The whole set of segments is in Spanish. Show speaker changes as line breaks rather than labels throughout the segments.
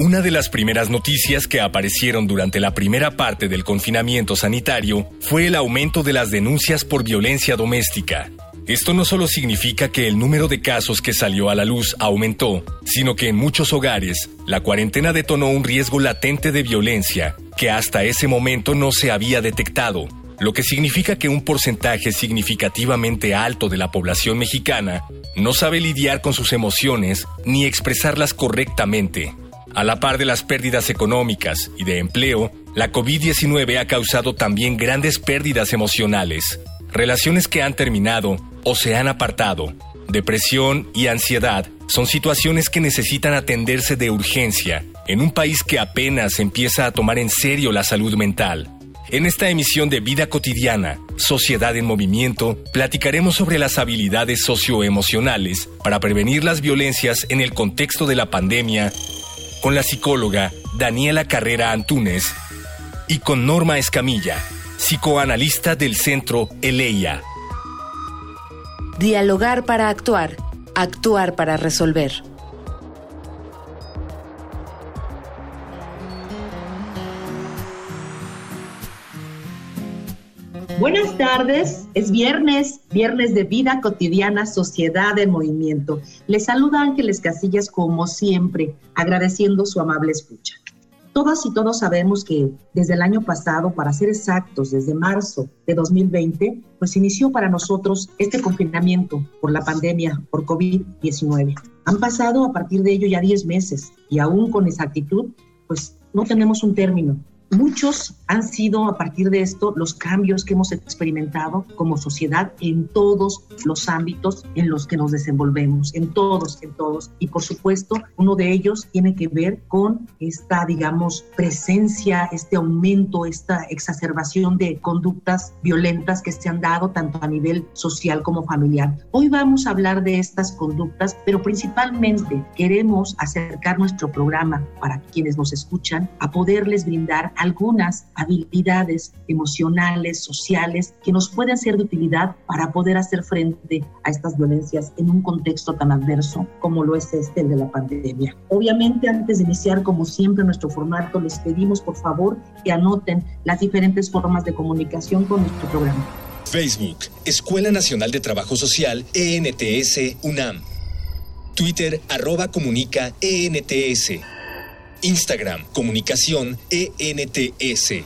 Una de las primeras noticias que aparecieron durante la primera parte del confinamiento sanitario fue el aumento de las denuncias por violencia doméstica. Esto no solo significa que el número de casos que salió a la luz aumentó, sino que en muchos hogares la cuarentena detonó un riesgo latente de violencia que hasta ese momento no se había detectado, lo que significa que un porcentaje significativamente alto de la población mexicana no sabe lidiar con sus emociones ni expresarlas correctamente. A la par de las pérdidas económicas y de empleo, la COVID-19 ha causado también grandes pérdidas emocionales, relaciones que han terminado o se han apartado. Depresión y ansiedad son situaciones que necesitan atenderse de urgencia en un país que apenas empieza a tomar en serio la salud mental. En esta emisión de Vida Cotidiana, Sociedad en Movimiento, platicaremos sobre las habilidades socioemocionales para prevenir las violencias en el contexto de la pandemia con la psicóloga Daniela Carrera Antúnez y con Norma Escamilla, psicoanalista del centro Eleia.
Dialogar para actuar, actuar para resolver.
Buenas tardes, es viernes, viernes de vida cotidiana, sociedad en movimiento. Les saluda Ángeles Casillas como siempre, agradeciendo su amable escucha. Todas y todos sabemos que desde el año pasado, para ser exactos, desde marzo de 2020, pues inició para nosotros este confinamiento por la pandemia, por COVID-19. Han pasado a partir de ello ya 10 meses y aún con exactitud, pues no tenemos un término, Muchos han sido a partir de esto los cambios que hemos experimentado como sociedad en todos los ámbitos en los que nos desenvolvemos, en todos, en todos. Y por supuesto, uno de ellos tiene que ver con esta, digamos, presencia, este aumento, esta exacerbación de conductas violentas que se han dado tanto a nivel social como familiar. Hoy vamos a hablar de estas conductas, pero principalmente queremos acercar nuestro programa para quienes nos escuchan a poderles brindar algunas habilidades emocionales, sociales, que nos pueden ser de utilidad para poder hacer frente a estas violencias en un contexto tan adverso como lo es este de la pandemia. Obviamente, antes de iniciar, como siempre, nuestro formato, les pedimos por favor que anoten las diferentes formas de comunicación con nuestro programa.
Facebook, Escuela Nacional de Trabajo Social, ENTS, UNAM. Twitter, arroba comunica, ENTS. Instagram, comunicación ENTS.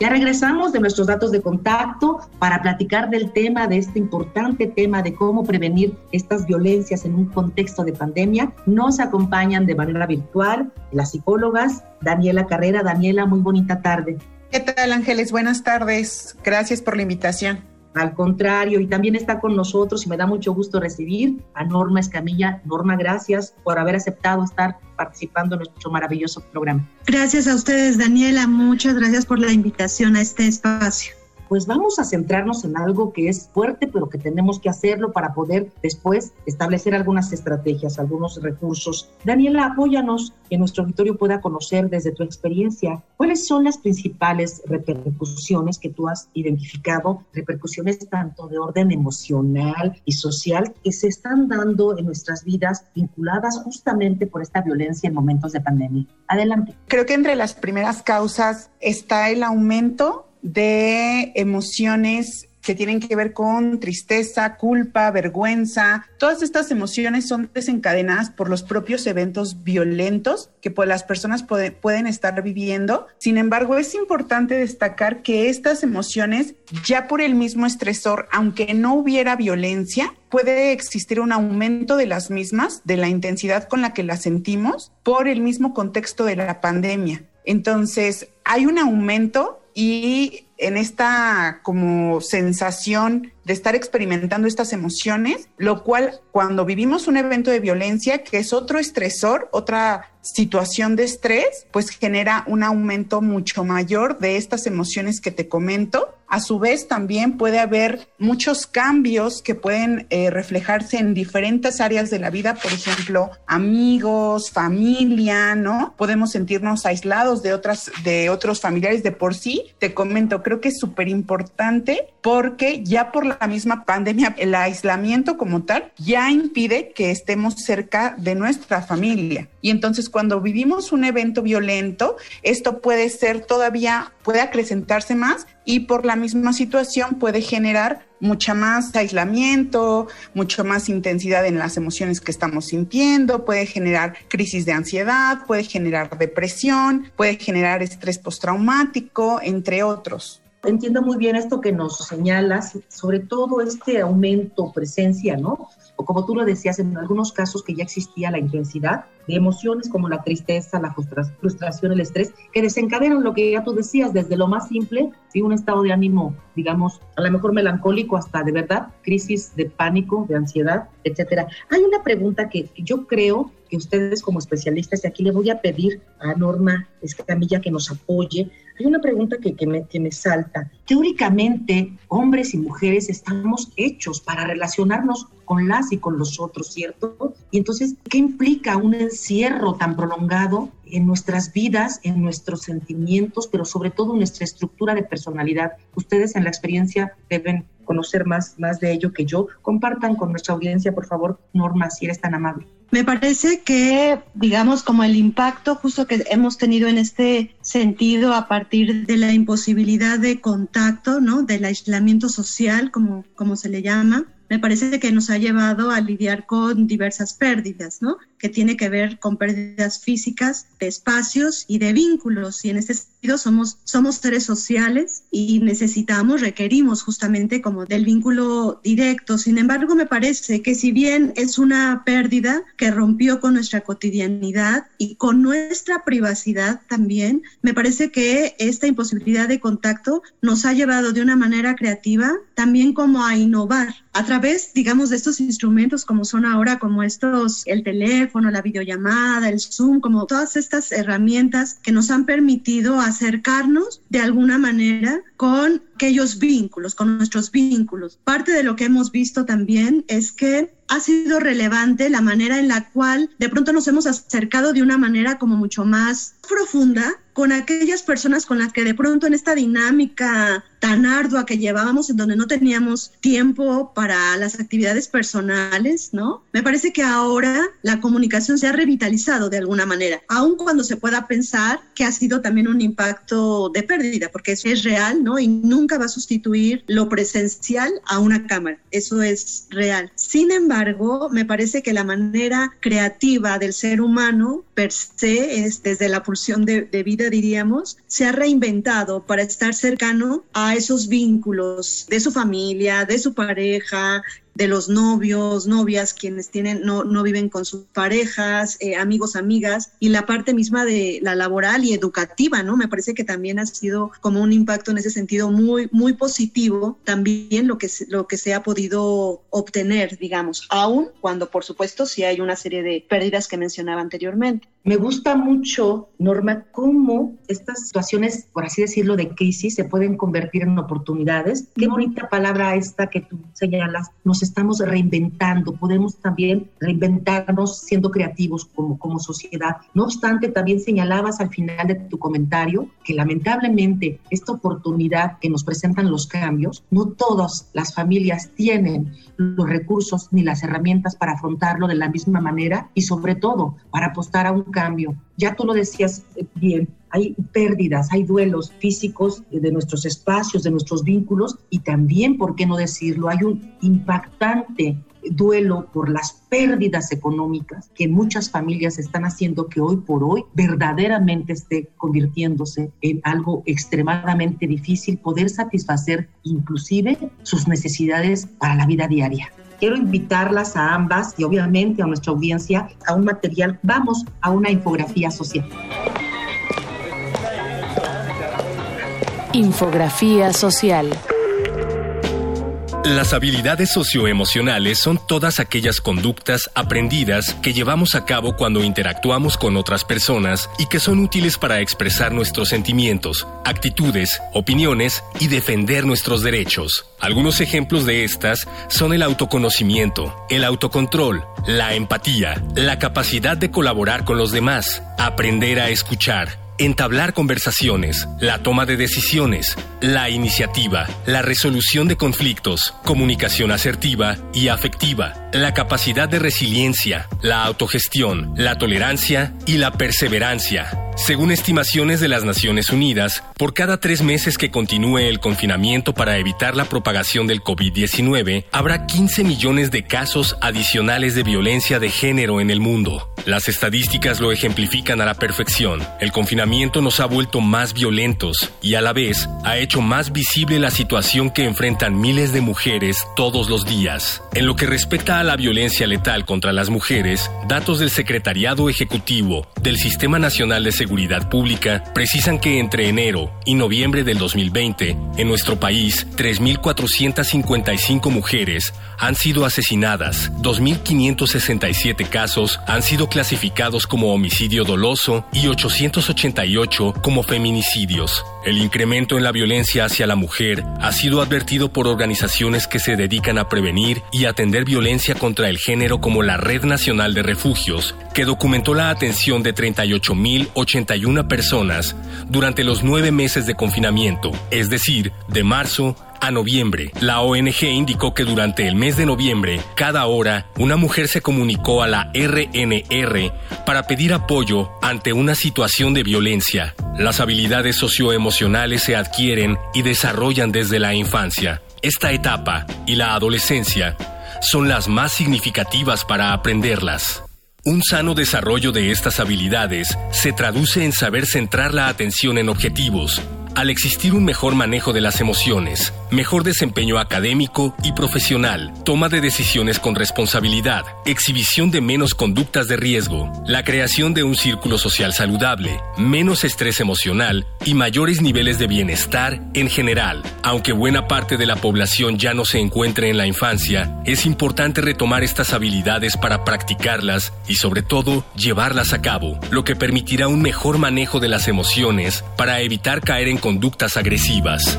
Ya regresamos de nuestros datos de contacto para platicar del tema, de este importante tema de cómo prevenir estas violencias en un contexto de pandemia. Nos acompañan de manera virtual las psicólogas Daniela Carrera. Daniela, muy bonita tarde.
¿Qué tal, Ángeles? Buenas tardes. Gracias por la invitación.
Al contrario, y también está con nosotros y me da mucho gusto recibir a Norma Escamilla. Norma, gracias por haber aceptado estar participando en nuestro maravilloso programa.
Gracias a ustedes, Daniela. Muchas gracias por la invitación a este espacio
pues vamos a centrarnos en algo que es fuerte, pero que tenemos que hacerlo para poder después establecer algunas estrategias, algunos recursos. Daniela, apóyanos que nuestro auditorio pueda conocer desde tu experiencia cuáles son las principales repercusiones que tú has identificado, repercusiones tanto de orden emocional y social que se están dando en nuestras vidas vinculadas justamente por esta violencia en momentos de pandemia. Adelante.
Creo que entre las primeras causas está el aumento de emociones que tienen que ver con tristeza, culpa, vergüenza. Todas estas emociones son desencadenadas por los propios eventos violentos que pues, las personas pueden estar viviendo. Sin embargo, es importante destacar que estas emociones, ya por el mismo estresor, aunque no hubiera violencia, puede existir un aumento de las mismas, de la intensidad con la que las sentimos, por el mismo contexto de la pandemia. Entonces, hay un aumento y en esta como sensación de estar experimentando estas emociones, lo cual cuando vivimos un evento de violencia, que es otro estresor, otra situación de estrés, pues genera un aumento mucho mayor de estas emociones que te comento. A su vez, también puede haber muchos cambios que pueden eh, reflejarse en diferentes áreas de la vida, por ejemplo, amigos, familia, ¿no? Podemos sentirnos aislados de otras, de otros familiares de por sí. Te comento, creo que es súper importante porque ya por la misma pandemia, el aislamiento como tal ya impide que estemos cerca de nuestra familia. Y entonces cuando vivimos un evento violento, esto puede ser todavía, puede acrecentarse más y por la misma situación puede generar mucha más aislamiento, mucho más intensidad en las emociones que estamos sintiendo, puede generar crisis de ansiedad, puede generar depresión, puede generar estrés postraumático, entre otros.
Entiendo muy bien esto que nos señalas, sobre todo este aumento, presencia, ¿no? O como tú lo decías, en algunos casos que ya existía la intensidad de emociones como la tristeza, la frustración, el estrés, que desencadenan lo que ya tú decías, desde lo más simple, y un estado de ánimo, digamos, a lo mejor melancólico hasta de verdad, crisis de pánico, de ansiedad, etcétera. Hay una pregunta que yo creo ustedes como especialistas, y aquí le voy a pedir a Norma Escamilla que nos apoye, hay una pregunta que, que, me, que me salta. Teóricamente, hombres y mujeres estamos hechos para relacionarnos con las y con los otros, ¿cierto? Y entonces, ¿qué implica un encierro tan prolongado en nuestras vidas, en nuestros sentimientos, pero sobre todo en nuestra estructura de personalidad? Ustedes en la experiencia deben conocer más, más de ello que yo. Compartan con nuestra audiencia, por favor, Norma, si eres tan amable.
Me parece que, digamos, como el impacto justo que hemos tenido en este sentido a partir de la imposibilidad de contacto, ¿no? Del aislamiento social, como, como se le llama, me parece que nos ha llevado a lidiar con diversas pérdidas, ¿no? Que tiene que ver con pérdidas físicas, de espacios y de vínculos. Y en este sentido somos, somos seres sociales y necesitamos, requerimos justamente como del vínculo directo. Sin embargo, me parece que si bien es una pérdida que rompió con nuestra cotidianidad y con nuestra privacidad también, me parece que esta imposibilidad de contacto nos ha llevado de una manera creativa también como a innovar a través, digamos, de estos instrumentos como son ahora, como estos, el teléfono, la videollamada, el Zoom, como todas estas herramientas que nos han permitido acercarnos de alguna manera con aquellos vínculos, con nuestros vínculos. Parte de lo que hemos visto también es que ha sido relevante la manera en la cual de pronto nos hemos acercado de una manera como mucho más profunda con aquellas personas con las que de pronto en esta dinámica tan ardua que llevábamos en donde no teníamos tiempo para las actividades personales, ¿no? Me parece que ahora la comunicación se ha revitalizado de alguna manera, aun cuando se pueda pensar que ha sido también un impacto de pérdida, porque eso es real, ¿no? Y nunca va a sustituir lo presencial a una cámara, eso es real. Sin embargo, me parece que la manera creativa del ser humano per se es desde la pulsión de vida diríamos, se ha reinventado para estar cercano a esos vínculos de su familia, de su pareja, de los novios, novias, quienes tienen, no, no viven con sus parejas, eh, amigos, amigas, y la parte misma de la laboral y educativa, ¿no? Me parece que también ha sido como un impacto en ese sentido muy, muy positivo, también lo que, lo que se ha podido obtener, digamos, aún cuando, por supuesto, sí hay una serie de pérdidas que mencionaba anteriormente.
Me gusta mucho, Norma, cómo estas situaciones, por así decirlo, de crisis se pueden convertir en oportunidades. Qué bonita palabra esta que tú señalas, nos estamos reinventando, podemos también reinventarnos siendo creativos como, como sociedad. No obstante, también señalabas al final de tu comentario que lamentablemente esta oportunidad que nos presentan los cambios, no todas las familias tienen los recursos ni las herramientas para afrontarlo de la misma manera y sobre todo para apostar a un cambio. Ya tú lo decías bien, hay pérdidas, hay duelos físicos de nuestros espacios, de nuestros vínculos y también, ¿por qué no decirlo? Hay un impactante duelo por las pérdidas económicas que muchas familias están haciendo que hoy por hoy verdaderamente esté convirtiéndose en algo extremadamente difícil poder satisfacer inclusive sus necesidades para la vida diaria. Quiero invitarlas a ambas y obviamente a nuestra audiencia a un material. Vamos a una infografía social.
Infografía social.
Las habilidades socioemocionales son todas aquellas conductas aprendidas que llevamos a cabo cuando interactuamos con otras personas y que son útiles para expresar nuestros sentimientos, actitudes, opiniones y defender nuestros derechos. Algunos ejemplos de estas son el autoconocimiento, el autocontrol, la empatía, la capacidad de colaborar con los demás, aprender a escuchar, entablar conversaciones, la toma de decisiones, la iniciativa, la resolución de conflictos, comunicación asertiva y afectiva, la capacidad de resiliencia, la autogestión, la tolerancia y la perseverancia. Según estimaciones de las Naciones Unidas, por cada tres meses que continúe el confinamiento para evitar la propagación del COVID-19, habrá 15 millones de casos adicionales de violencia de género en el mundo. Las estadísticas lo ejemplifican a la perfección. El confinamiento nos ha vuelto más violentos y a la vez ha más visible la situación que enfrentan miles de mujeres todos los días. En lo que respecta a la violencia letal contra las mujeres, datos del Secretariado Ejecutivo del Sistema Nacional de Seguridad Pública precisan que entre enero y noviembre del 2020, en nuestro país, 3.455 mujeres han sido asesinadas, 2.567 casos han sido clasificados como homicidio doloso y 888 como feminicidios. El incremento en la violencia hacia la mujer ha sido advertido por organizaciones que se dedican a prevenir y atender violencia contra el género como la Red Nacional de Refugios, que documentó la atención de 38.081 personas durante los nueve meses de confinamiento, es decir, de marzo a noviembre. La ONG indicó que durante el mes de noviembre, cada hora, una mujer se comunicó a la RNR para pedir apoyo ante una situación de violencia. Las habilidades socioemocionales se adquieren y desarrollan desde la infancia. Esta etapa y la adolescencia son las más significativas para aprenderlas. Un sano desarrollo de estas habilidades se traduce en saber centrar la atención en objetivos, al existir un mejor manejo de las emociones, mejor desempeño académico y profesional, toma de decisiones con responsabilidad, exhibición de menos conductas de riesgo, la creación de un círculo social saludable, menos estrés emocional y mayores niveles de bienestar en general. Aunque buena parte de la población ya no se encuentre en la infancia, es importante retomar estas habilidades para practicarlas y sobre todo llevarlas a cabo, lo que permitirá un mejor manejo de las emociones para evitar caer en conductas agresivas.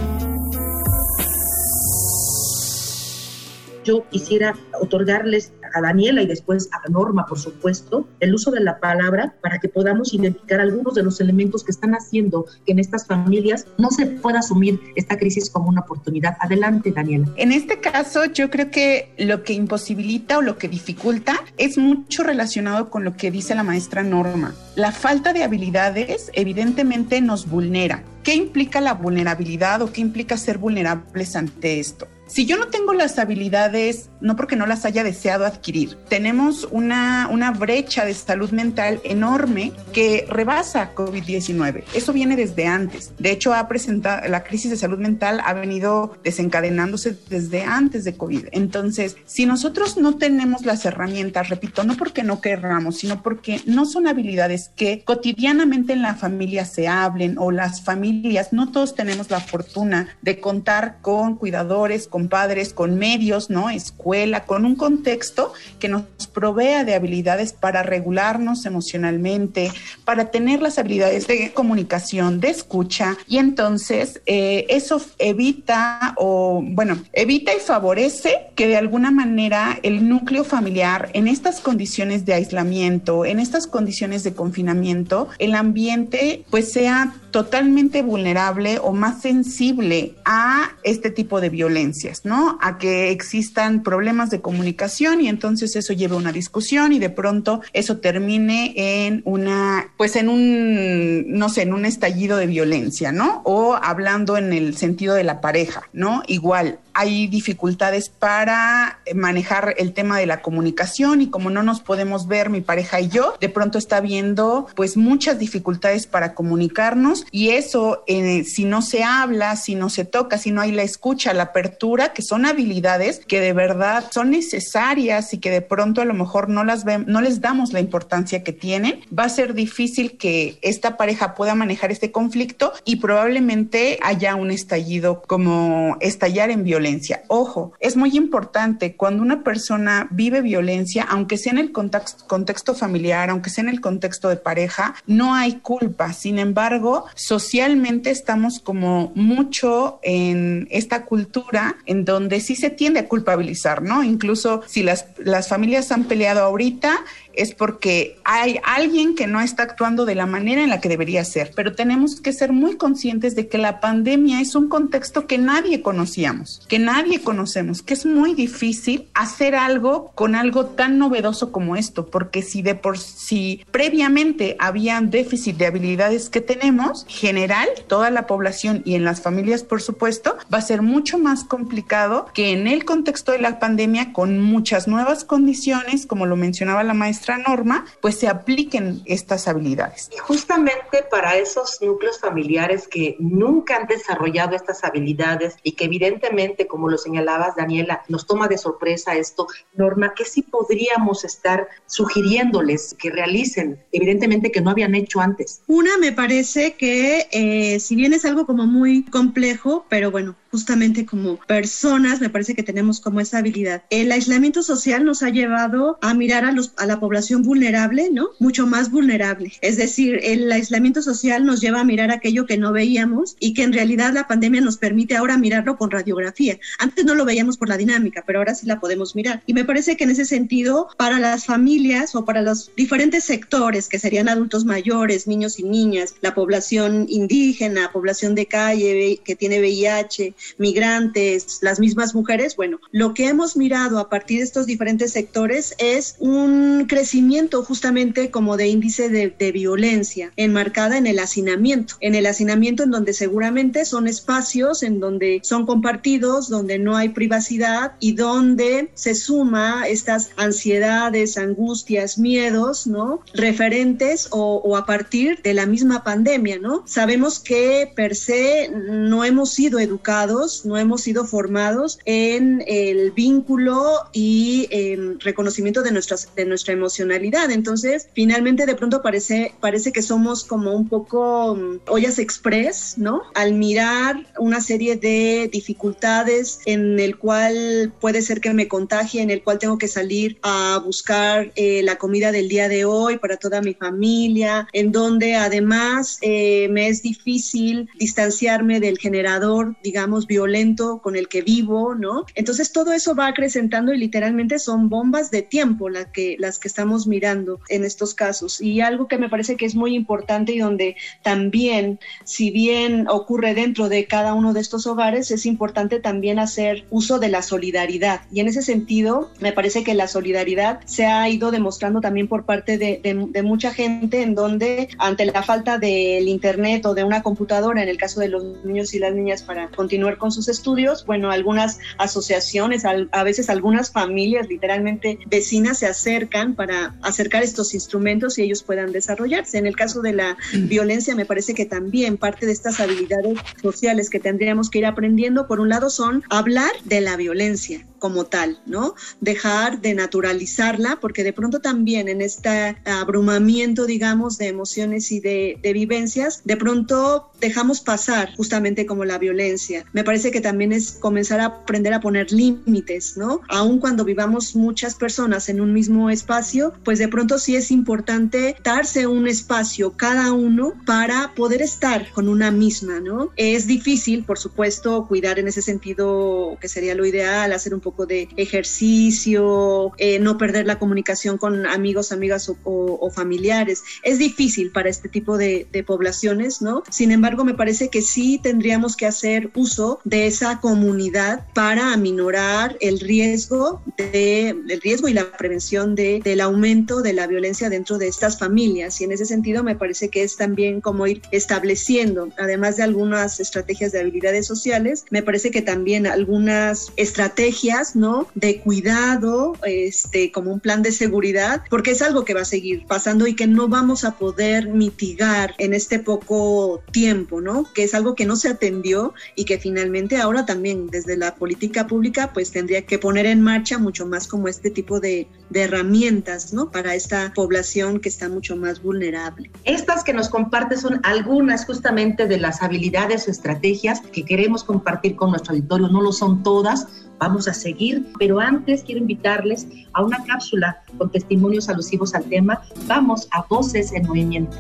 Yo quisiera otorgarles a Daniela y después a Norma, por supuesto, el uso de la palabra para que podamos identificar algunos de los elementos que están haciendo que en estas familias no se pueda asumir esta crisis como una oportunidad. Adelante, Daniela.
En este caso, yo creo que lo que imposibilita o lo que dificulta es mucho relacionado con lo que dice la maestra Norma. La falta de habilidades evidentemente nos vulnera. ¿Qué implica la vulnerabilidad o qué implica ser vulnerables ante esto? Si yo no tengo las habilidades, no porque no las haya deseado adquirir, tenemos una, una brecha de salud mental enorme que rebasa COVID-19. Eso viene desde antes. De hecho, ha presentado, la crisis de salud mental ha venido desencadenándose desde antes de COVID. Entonces, si nosotros no tenemos las herramientas, repito, no porque no querramos, sino porque no son habilidades que cotidianamente en la familia se hablen o las familias, no todos tenemos la fortuna de contar con cuidadores, con padres, con medios, ¿no? Escuela, con un contexto que nos provea de habilidades para regularnos emocionalmente, para tener las habilidades de comunicación, de escucha, y entonces eh, eso evita o, bueno, evita y favorece que de alguna manera el núcleo familiar en estas condiciones de aislamiento, en estas condiciones de confinamiento, el ambiente pues sea totalmente vulnerable o más sensible a este tipo de violencias, ¿no? A que existan problemas de comunicación y entonces eso lleve a una discusión y de pronto eso termine en una, pues en un, no sé, en un estallido de violencia, ¿no? O hablando en el sentido de la pareja, ¿no? Igual, hay dificultades para manejar el tema de la comunicación y como no nos podemos ver mi pareja y yo, de pronto está viendo pues muchas dificultades para comunicarnos y eso eh, si no se habla, si no se toca, si no hay la escucha, la apertura, que son habilidades que de verdad son necesarias y que de pronto a lo mejor no las no les damos la importancia que tienen, va a ser difícil que esta pareja pueda manejar este conflicto y probablemente haya un estallido como estallar en violencia Ojo, es muy importante cuando una persona vive violencia, aunque sea en el contexto, familiar, aunque sea en el contexto de pareja, no hay culpa. Sin embargo, socialmente estamos como mucho en esta cultura en donde sí se tiende a culpabilizar, ¿no? Incluso si las, las familias han peleado ahorita, es porque hay alguien que no está actuando de la manera en la que debería ser. Pero tenemos que ser muy conscientes de que la pandemia es un contexto que nadie conocíamos, que nadie conocemos, que es muy difícil hacer algo con algo tan novedoso como esto, porque si de por sí previamente había déficit de habilidades que tenemos, general, toda la población y en las familias, por supuesto, va a ser mucho más complicado que en el contexto de la pandemia con muchas nuevas condiciones, como lo mencionaba la maestra norma, pues se apliquen estas habilidades.
Y justamente para esos núcleos familiares que nunca han desarrollado estas habilidades y que evidentemente, como lo señalabas, Daniela, nos toma de sorpresa esto, Norma, que sí podríamos estar sugiriéndoles que realicen, evidentemente que no habían hecho antes.
Una, me parece que eh, si bien es algo como muy complejo, pero bueno, justamente como personas, me parece que tenemos como esa habilidad. El aislamiento social nos ha llevado a mirar a, los, a la población vulnerable, ¿no? Mucho más vulnerable. Es decir, el aislamiento social nos lleva a mirar aquello que no veíamos y que en realidad la pandemia nos permite ahora mirarlo con radiografía. Antes no lo veíamos por la dinámica, pero ahora sí la podemos mirar. Y me parece que en ese sentido, para las familias o para los diferentes sectores, que serían adultos mayores, niños y niñas, la población indígena, población de calle que tiene VIH, migrantes, las mismas mujeres, bueno, lo que hemos mirado a partir de estos diferentes sectores es un crecimiento justamente como de índice de, violencia enmarcada en el hacinamiento, en el hacinamiento en donde seguramente son espacios en donde son compartidos, donde no hay privacidad y donde se suma estas ansiedades, angustias, miedos, ¿no? Referentes o, o a partir de la misma pandemia, ¿no? Sabemos que per se no hemos sido educados no hemos sido formados en el vínculo y en reconocimiento de, nuestras, de nuestra emocionalidad. Entonces, finalmente de pronto parece, parece que somos como un poco mm, ollas express, ¿no? Al mirar una serie de dificultades en el cual puede ser que me contagie, en el cual tengo que salir a buscar eh, la comida del día de hoy para toda mi familia, en donde además eh, me es difícil distanciarme del generador, digamos, violento con el que vivo, ¿no? Entonces todo eso va acrecentando y literalmente son bombas de tiempo las que, las que estamos mirando en estos casos. Y algo que me parece que es muy importante y donde también, si bien ocurre dentro de cada uno de estos hogares, es importante también hacer uso de la solidaridad. Y en ese sentido, me parece que la solidaridad se ha ido demostrando también por parte de, de mucha gente en donde ante la falta del Internet o de una computadora, en el caso de los niños y las niñas para continuar con sus estudios, bueno, algunas asociaciones, a veces algunas familias, literalmente vecinas, se acercan para acercar estos instrumentos y ellos puedan desarrollarse. En el caso de la mm. violencia, me parece que también parte de estas habilidades sociales que tendríamos que ir aprendiendo, por un lado, son hablar de la violencia, como tal, ¿no? Dejar de naturalizarla, porque de pronto también en este abrumamiento, digamos, de emociones y de, vivencias, de pronto dejamos pasar justamente como la violencia, me parece que también es comenzar a aprender a poner límites, ¿no? Aun cuando vivamos muchas personas en un mismo espacio, pues de pronto sí es importante darse un espacio cada uno para poder estar con una misma, ¿no? Es difícil, por supuesto, cuidar en ese sentido, que sería lo ideal, hacer un poco de ejercicio, eh, no perder la comunicación con amigos, amigas o, familiares. Es difícil para este tipo de, de poblaciones, ¿no? Sin embargo, me parece que sí tendríamos que hacer uso de esa comunidad para aminorar el riesgo de el riesgo y la prevención de, del aumento de la violencia dentro de estas familias. Y en ese sentido me parece que es también como ir estableciendo, además de algunas estrategias de habilidades sociales, me parece que también algunas estrategias, ¿no? De cuidado, este, como un plan de seguridad, porque es algo que va a seguir pasando y que no vamos a poder mitigar en este poco tiempo, ¿no? Que es algo que no se atendió y que finalmente ahora también desde la política pública pues tendría que poner en marcha mucho más como este tipo de, de herramientas, ¿no? Para esta población que está mucho más vulnerable.
Estas que nos comparte son algunas justamente de las habilidades o estrategias que queremos compartir con nuestro auditorio, no lo son todas, vamos a seguir, pero antes quiero invitarles a una cápsula con testimonios alusivos al tema. Vamos a Voces en Movimiento.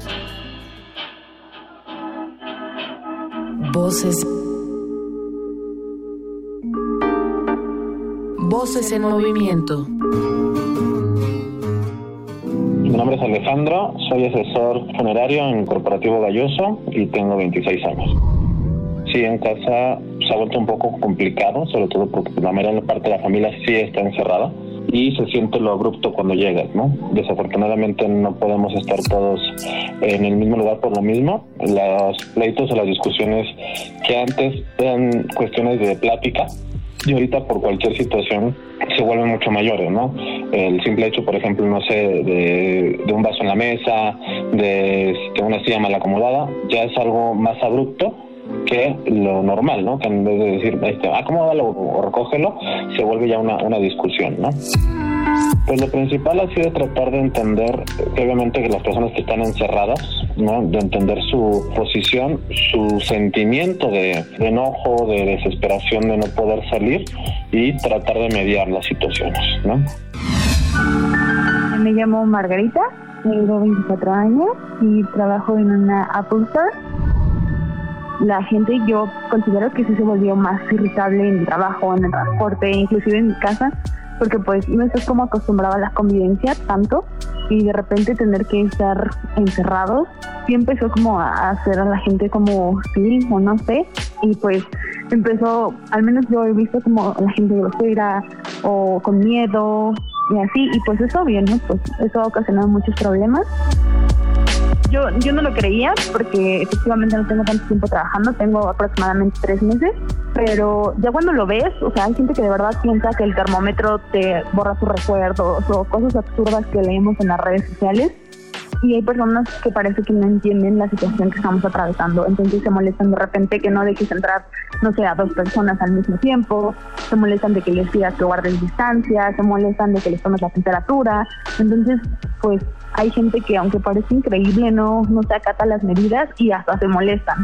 Voces. Voces en movimiento.
Mi nombre es Alejandro, soy asesor funerario en Corporativo Galloso y tengo 26 años. Sí, en casa se ha vuelto un poco complicado, sobre todo porque la mayor parte de la familia sí está encerrada y se siente lo abrupto cuando llegas, ¿no? Desafortunadamente no podemos estar todos en el mismo lugar por lo mismo. Los pleitos o las discusiones que antes eran cuestiones de plática y ahorita por cualquier situación se vuelven mucho mayores, ¿no? El simple hecho, por ejemplo, no sé, de, un vaso en la mesa, de, de una silla mal acomodada, ya es algo más abrupto que lo normal, ¿no? Que en vez de decir, este, acomódalo o recógelo, se vuelve ya una, una discusión, ¿no? Pues lo principal ha sido tratar de entender, obviamente, que las personas que están encerradas, ¿no? De entender su posición, su sentimiento de, enojo, de desesperación de no poder salir y tratar de mediar las situaciones, ¿no?
Me llamo Margarita, tengo 24 años y trabajo en una Apple Store la gente yo considero que sí se volvió más irritable en el trabajo, en el transporte, inclusive en mi casa, porque pues no estás como acostumbrado a la convivencia tanto y de repente tener que estar encerrados sí empezó como a hacer a la gente como hostil o no sé y pues empezó, al menos yo he visto como la gente grosera o con miedo y así y pues eso bien, ¿no? Pues eso ha ocasionado muchos problemas yo, yo no lo creía porque efectivamente no tengo tanto tiempo trabajando, tengo aproximadamente tres meses, pero ya cuando lo ves, o sea, hay gente que de verdad piensa que el termómetro te borra sus recuerdos o cosas absurdas que leemos en las redes sociales. Y hay personas que parece que no entienden la situación que estamos atravesando, entonces se molestan de repente que no dejes entrar, no sé, a dos personas al mismo tiempo, se molestan de que les pidas que guardes distancia, se molestan de que les tomes la temperatura, entonces pues hay gente que aunque parece increíble no, no se acata las medidas y hasta se molestan.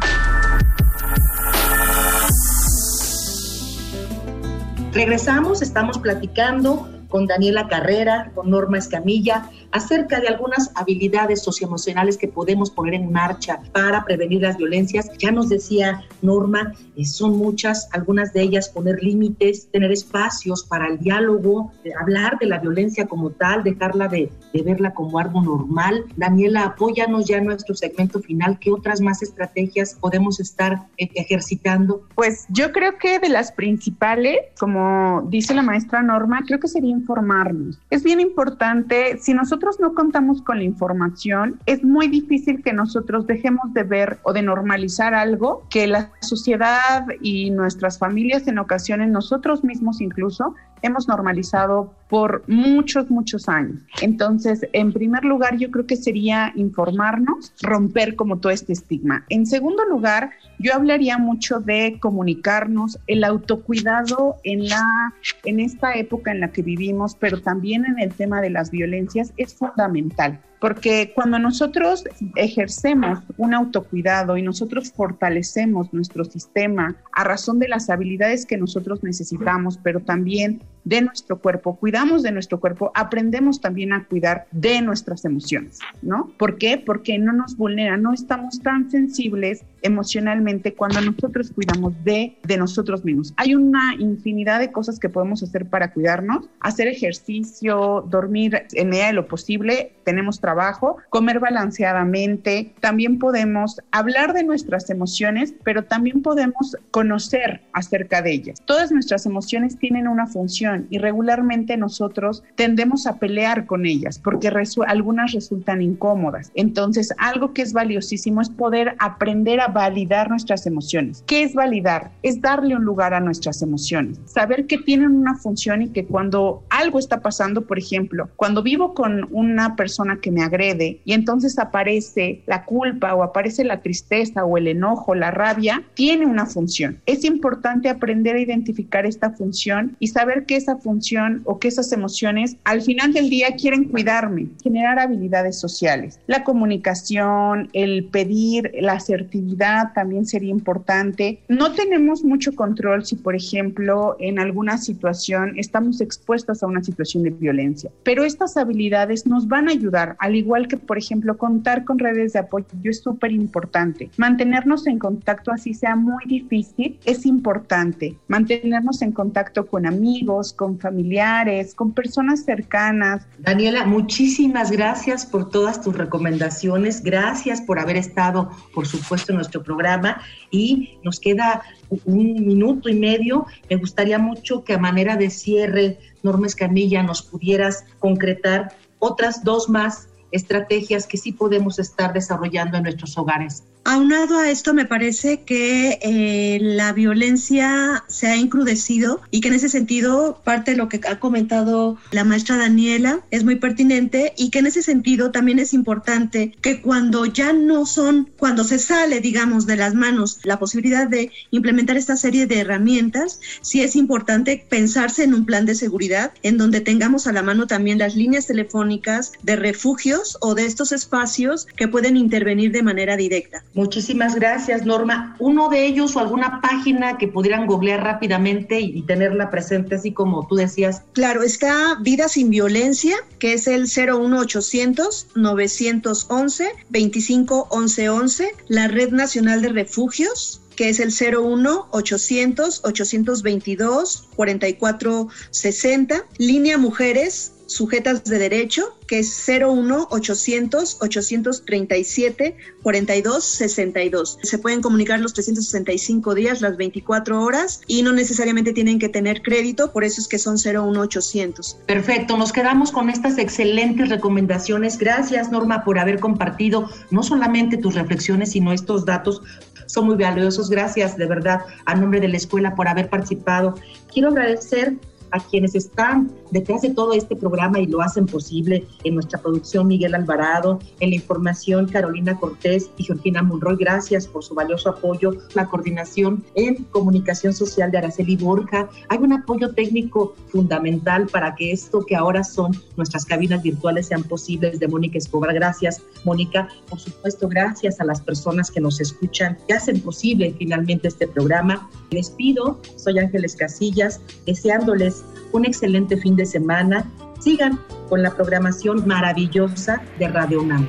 Regresamos, estamos platicando con Daniela Carrera, con Norma Escamilla, acerca de algunas habilidades socioemocionales que podemos poner en marcha para prevenir las violencias. Ya nos decía Norma, eh, son muchas, algunas de ellas poner límites, tener espacios para el diálogo, hablar de la violencia como tal, dejarla de, de verla como algo normal. Daniela, apóyanos ya en nuestro segmento final. ¿Qué otras más estrategias podemos estar eh, ejercitando?
Pues yo creo que de las principales, como dice la maestra Norma, creo que sería informarnos. Es bien importante, si nosotros no contamos con la información, es muy difícil que nosotros dejemos de ver o de normalizar algo que la sociedad y nuestras familias en ocasiones, nosotros mismos incluso, hemos normalizado por muchos, muchos años. Entonces, en primer lugar, yo creo que sería informarnos, romper como todo este estigma. En segundo lugar, yo hablaría mucho de comunicarnos, el autocuidado en, la, en esta época en la que vivimos, pero también en el tema de las violencias es fundamental porque cuando nosotros ejercemos un autocuidado y nosotros fortalecemos nuestro sistema a razón de las habilidades que nosotros necesitamos, pero también de nuestro cuerpo, cuidamos de nuestro cuerpo, aprendemos también a cuidar de nuestras emociones, ¿no? ¿Por qué? Porque no nos vulnera, no estamos tan sensibles emocionalmente cuando nosotros cuidamos de, de nosotros mismos. Hay una infinidad de cosas que podemos hacer para cuidarnos, hacer ejercicio, dormir en medida de lo posible, tenemos trabajo, comer balanceadamente, también podemos hablar de nuestras emociones, pero también podemos conocer acerca de ellas. Todas nuestras emociones tienen una función y regularmente nosotros tendemos a pelear con ellas porque algunas resultan incómodas. Entonces, algo que es valiosísimo es poder aprender a validar nuestras emociones. ¿Qué es validar? Es darle un lugar a nuestras emociones, saber que tienen una función y que cuando algo está pasando, por ejemplo, cuando vivo con una persona que me agrede y entonces aparece la culpa o aparece la tristeza o el enojo, la rabia, tiene una función. Es importante aprender a identificar esta función y saber que esa función o que esas emociones al final del día quieren cuidarme, generar habilidades sociales. La comunicación, el pedir, la asertividad también sería importante. No tenemos mucho control si, por ejemplo, en alguna situación estamos expuestas a una situación de violencia, pero estas habilidades nos van a ayudar, al igual que, por ejemplo, contar con redes de apoyo es súper importante. Mantenernos en contacto, así sea muy difícil, es importante. Mantenernos en contacto con amigos, con familiares, con personas cercanas.
Daniela, muchísimas gracias por todas tus recomendaciones, gracias por haber estado, por supuesto, en nuestro programa y nos queda un minuto y medio. Me gustaría mucho que a manera de cierre, Norma Escamilla, nos pudieras concretar otras dos más estrategias que sí podemos estar desarrollando en nuestros hogares.
Aunado a esto, me parece que eh, la violencia se ha encrudecido y que en ese sentido, parte de lo que ha comentado la maestra Daniela es muy pertinente y que en ese sentido también es importante que cuando ya no son, cuando se sale, digamos, de las manos la posibilidad de implementar esta serie de herramientas, sí es importante pensarse en un plan de seguridad en donde tengamos a la mano también las líneas telefónicas de refugios o de estos espacios que pueden intervenir de manera directa.
Muchísimas gracias, Norma. Uno de ellos o alguna página que pudieran googlear rápidamente y, tenerla presente, así como tú decías.
Claro, está Vida sin Violencia, que es el 01800 911 25 11 la Red Nacional de Refugios que es el 01 800 822 44 60, Línea Mujeres sujetas de derecho, que es 01 800 837 42 62. Se pueden comunicar los 365 días, las 24 horas y no necesariamente tienen que tener crédito, por eso es que son 01 800.
Perfecto, nos quedamos con estas excelentes recomendaciones. Gracias, Norma, por haber compartido no solamente tus reflexiones, sino estos datos son muy valiosos. Gracias de verdad a nombre de la escuela por haber participado. Quiero agradecer a quienes están detrás de todo este programa y lo hacen posible en nuestra producción Miguel Alvarado, en la información Carolina Cortés y Georgina Monroy. Gracias por su valioso apoyo, la coordinación en comunicación social de Araceli Borja. Hay un apoyo técnico fundamental para que esto que ahora son nuestras cabinas virtuales sean posibles de Mónica Escobar. Gracias, Mónica. Por supuesto, gracias a las personas que nos escuchan, que hacen posible finalmente este programa. Les pido, soy Ángeles Casillas, deseándoles un excelente fin de semana. Sigan con la programación maravillosa de Radio UNAM.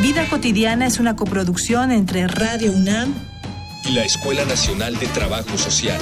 Vida cotidiana es una coproducción entre Radio UNAM
y la Escuela Nacional de Trabajo Social.